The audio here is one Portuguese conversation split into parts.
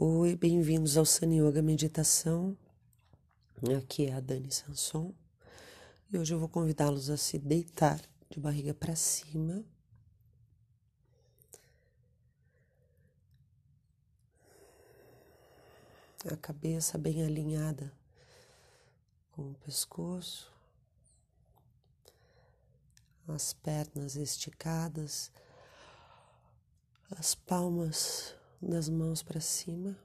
Oi, bem-vindos ao Sun Yoga Meditação. Aqui é a Dani Sanson e hoje eu vou convidá-los a se deitar de barriga para cima. A cabeça bem alinhada com o pescoço, as pernas esticadas, as palmas das mãos para cima.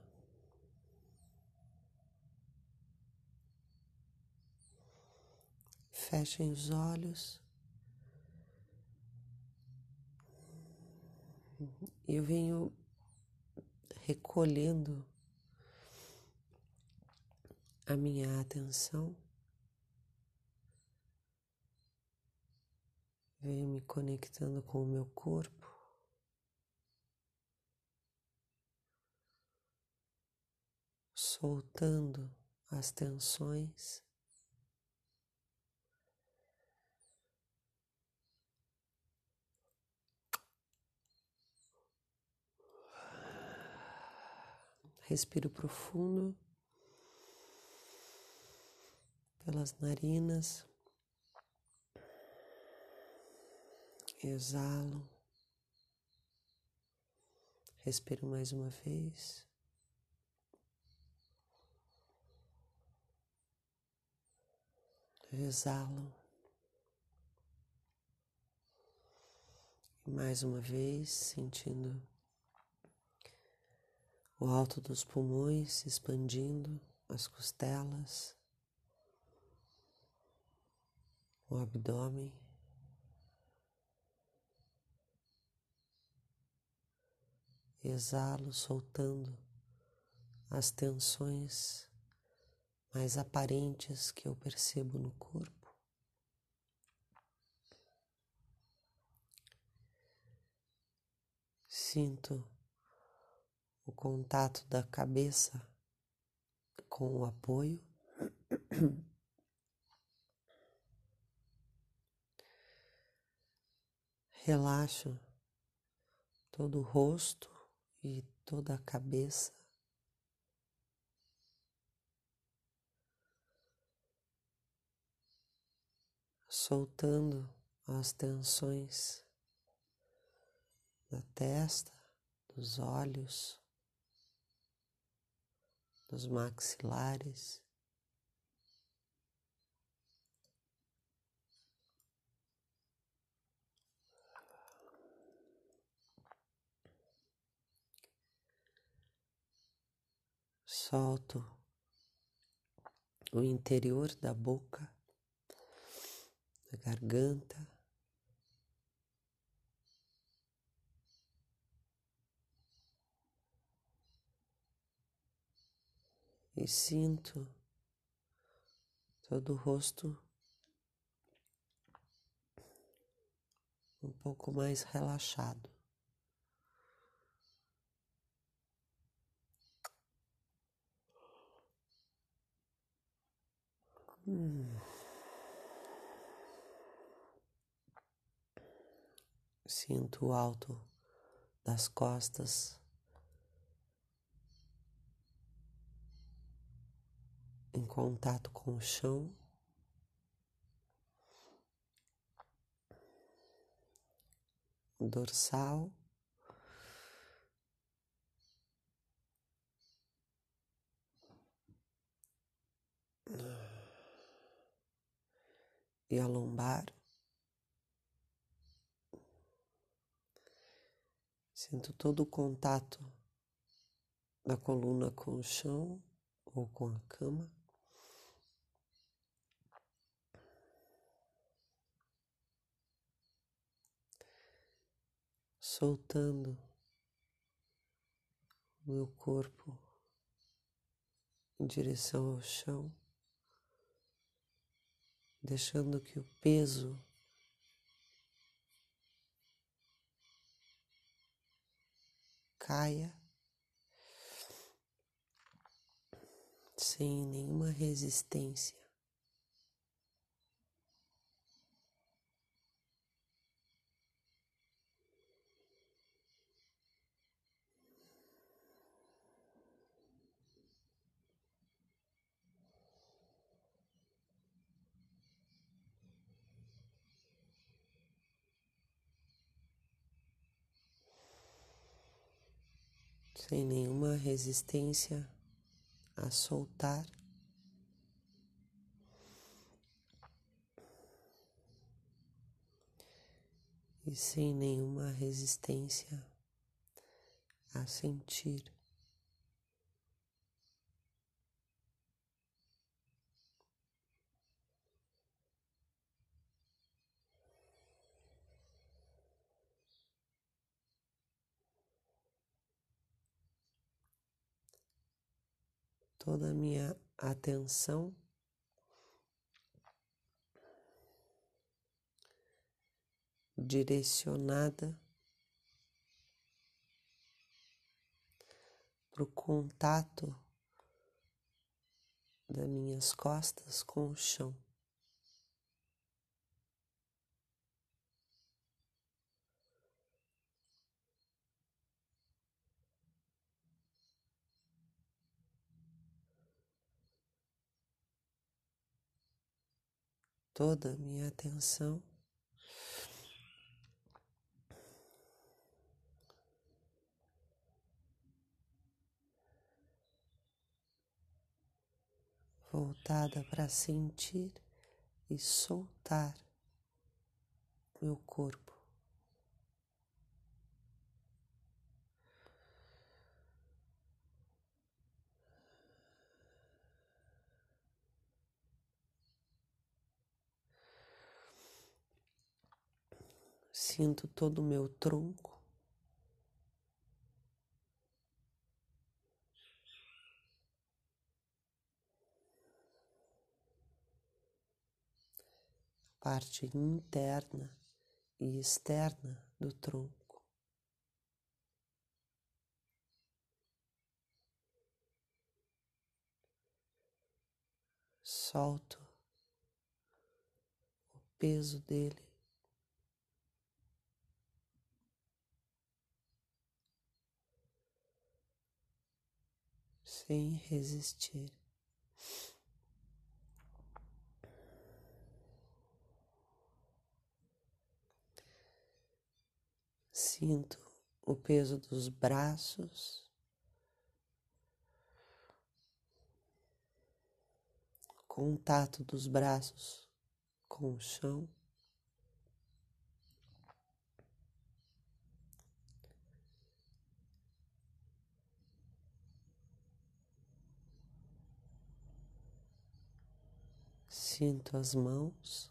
Fechem os olhos. Eu venho recolhendo a minha atenção, venho me conectando com o meu corpo. Soltando as tensões. Respiro profundo pelas narinas. Exalo. Respiro mais uma vez. Exalo. Mais uma vez, sentindo o alto dos pulmões se expandindo, as costelas, o abdômen. Exalo, soltando as tensões mais aparentes que eu percebo no corpo. Sinto o contato da cabeça com o apoio. Relaxo todo o rosto e toda a cabeça. Soltando as tensões da testa, dos olhos, dos maxilares. Solto o interior da boca da garganta. E sinto todo o rosto um pouco mais relaxado. Hum. Sinto o alto das costas. Em contato com o chão. Dorsal. E a lombar. Sinto todo o contato da coluna com o chão ou com a cama. Soltando o meu corpo em direção ao chão, deixando que o peso caia sem nenhuma resistência. Sem nenhuma resistência a soltar. E sem nenhuma resistência a sentir. Toda a minha atenção direcionada para o contato das minhas costas com o chão. Toda a minha atenção voltada para sentir e soltar meu corpo. Sinto todo o meu tronco. Parte interna e externa do tronco. Solto o peso dele. Sem resistir. Sinto o peso dos braços, contato dos braços com o chão. Sinto as mãos.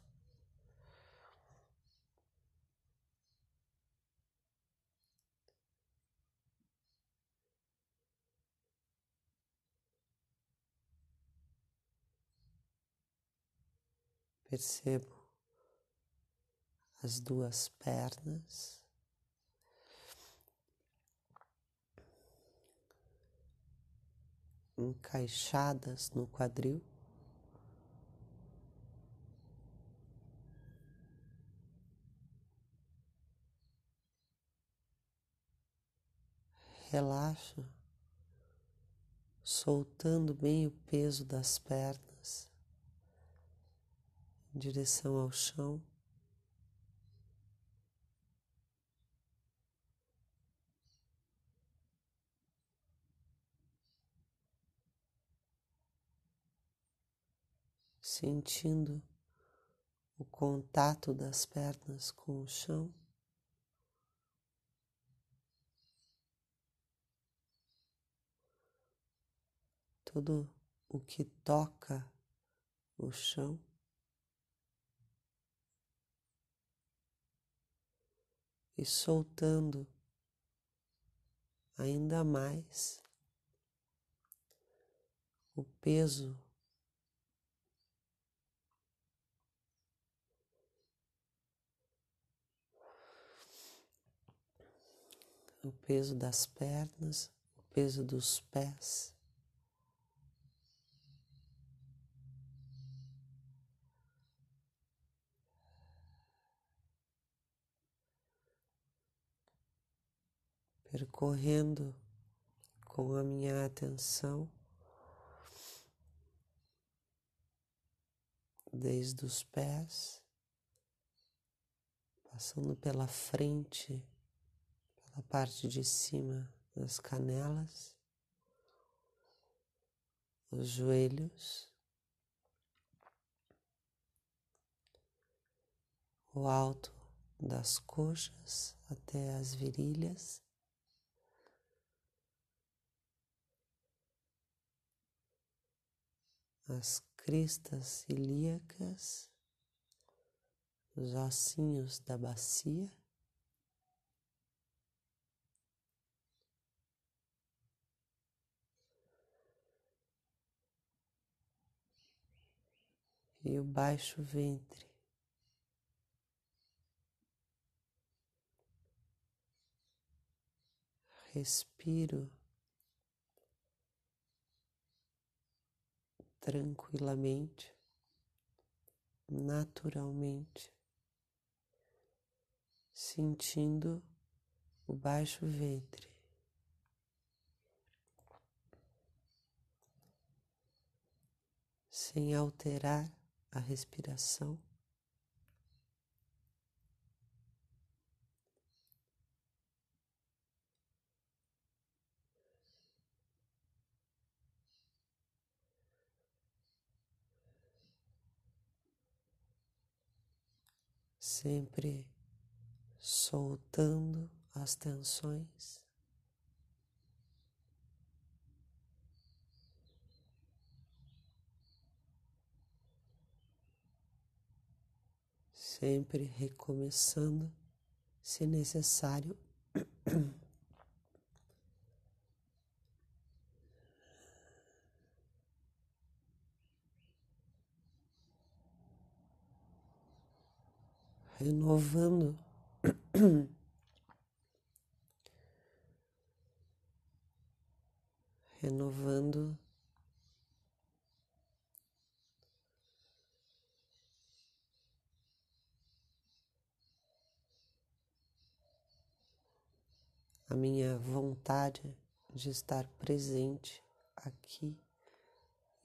Percebo as duas pernas. Encaixadas no quadril. Relaxo, soltando bem o peso das pernas em direção ao chão. Sentindo o contato das pernas com o chão. Tudo o que toca o chão. E soltando ainda mais o peso o peso das pernas, o peso dos pés. Percorrendo com a minha atenção desde os pés, passando pela frente, pela parte de cima as canelas, os joelhos, o alto das coxas até as virilhas. As cristas ilíacas, os ossinhos da bacia. E o baixo ventre. respiro tranquilamente, naturalmente, sentindo o baixo ventre. Sem alterar a respiração. Sempre soltando as tensões. Sempre recomeçando, se necessário. renovando renovando a minha vontade de estar presente aqui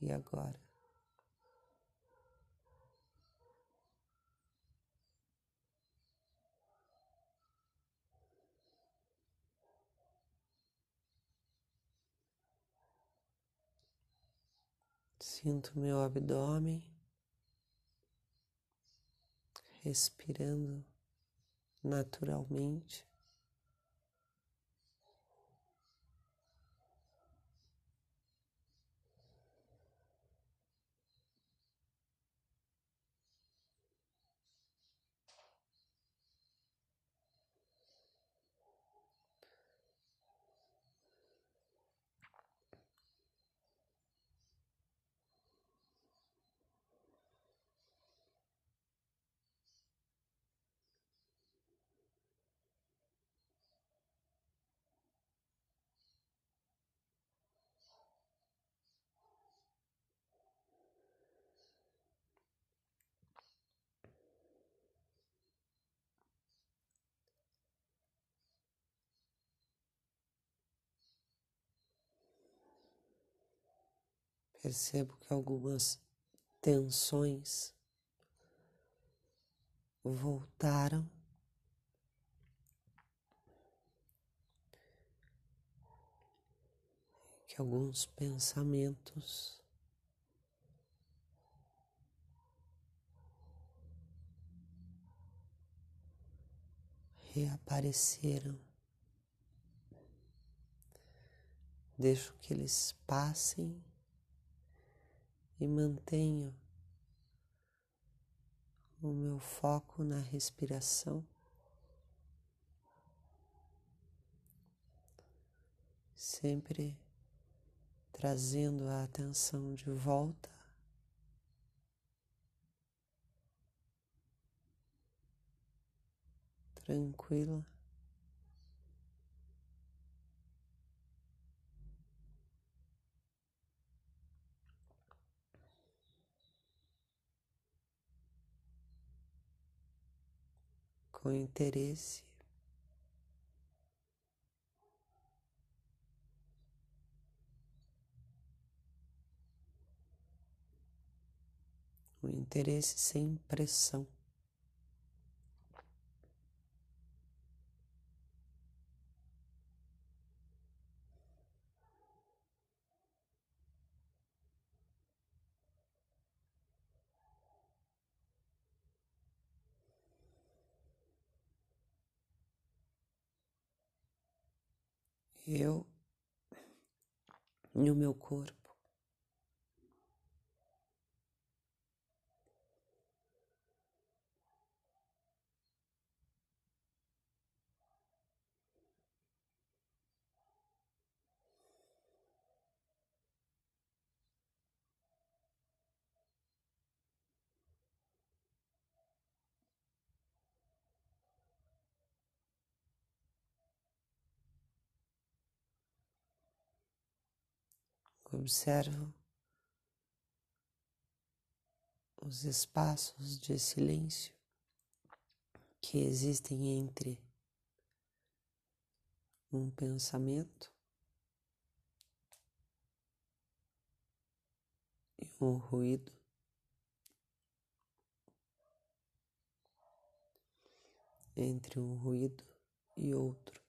e agora. Sinto meu abdômen respirando naturalmente. Percebo que algumas tensões voltaram. Que alguns pensamentos reapareceram. Deixo que eles passem e mantenho o meu foco na respiração. Sempre trazendo a atenção de volta. Tranquila. Com interesse. O interesse sem pressão. Eu e o meu corpo. Observo os espaços de silêncio que existem entre um pensamento e um ruído. Entre um ruído e outro.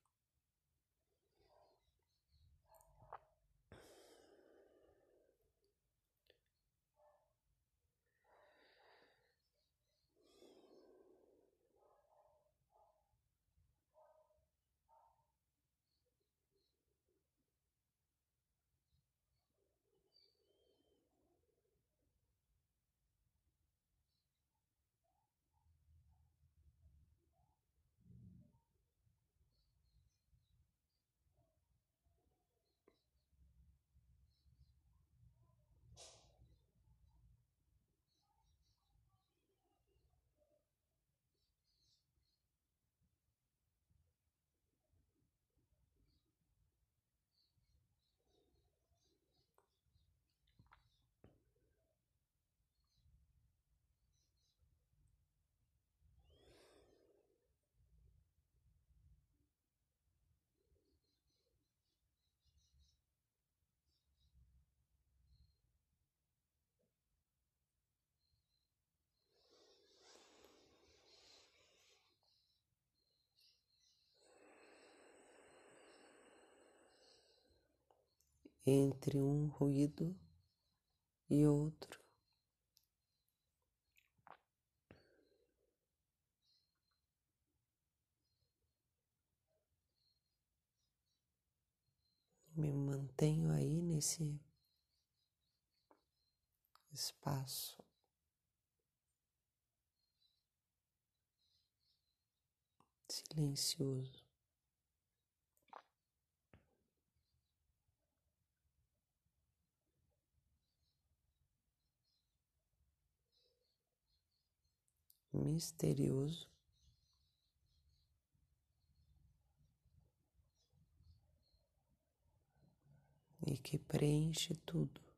Entre um ruído e outro. Me mantenho aí nesse espaço. Silencioso. Misterioso. E que preenche tudo.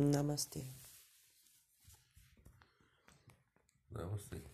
Namastê. Namastê.